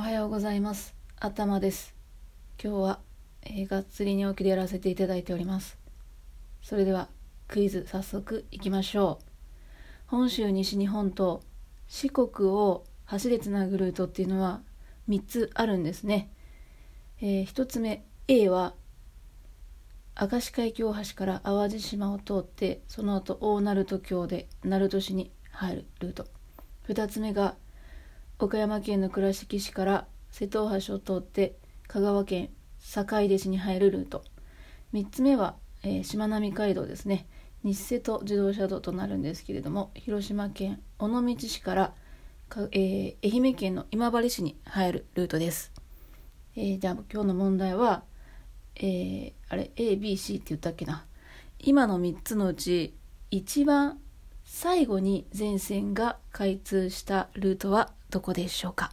おはようございます。頭です。今日は、えー、がっつり寝起きでやらせていただいております。それではクイズ早速いきましょう。本州西日本と四国を橋でつなぐルートっていうのは3つあるんですね、えー、1つ目 A は明石海峡大橋から淡路島を通ってその後大鳴門橋で鳴門市に入るルート。2つ目が岡山県の倉敷市から瀬戸大橋を通って香川県坂出市に入るルート。3つ目は、え、しまなみ海道ですね。日瀬戸自動車道となるんですけれども広島県尾道市からか、えー、愛媛県の今治市に入るルートです、えー、じゃあ今日の問題は、えー、あれ？ABC って言ったっけな。今の3つのうち一番最後に全線が開通したルートはどこでしょうか？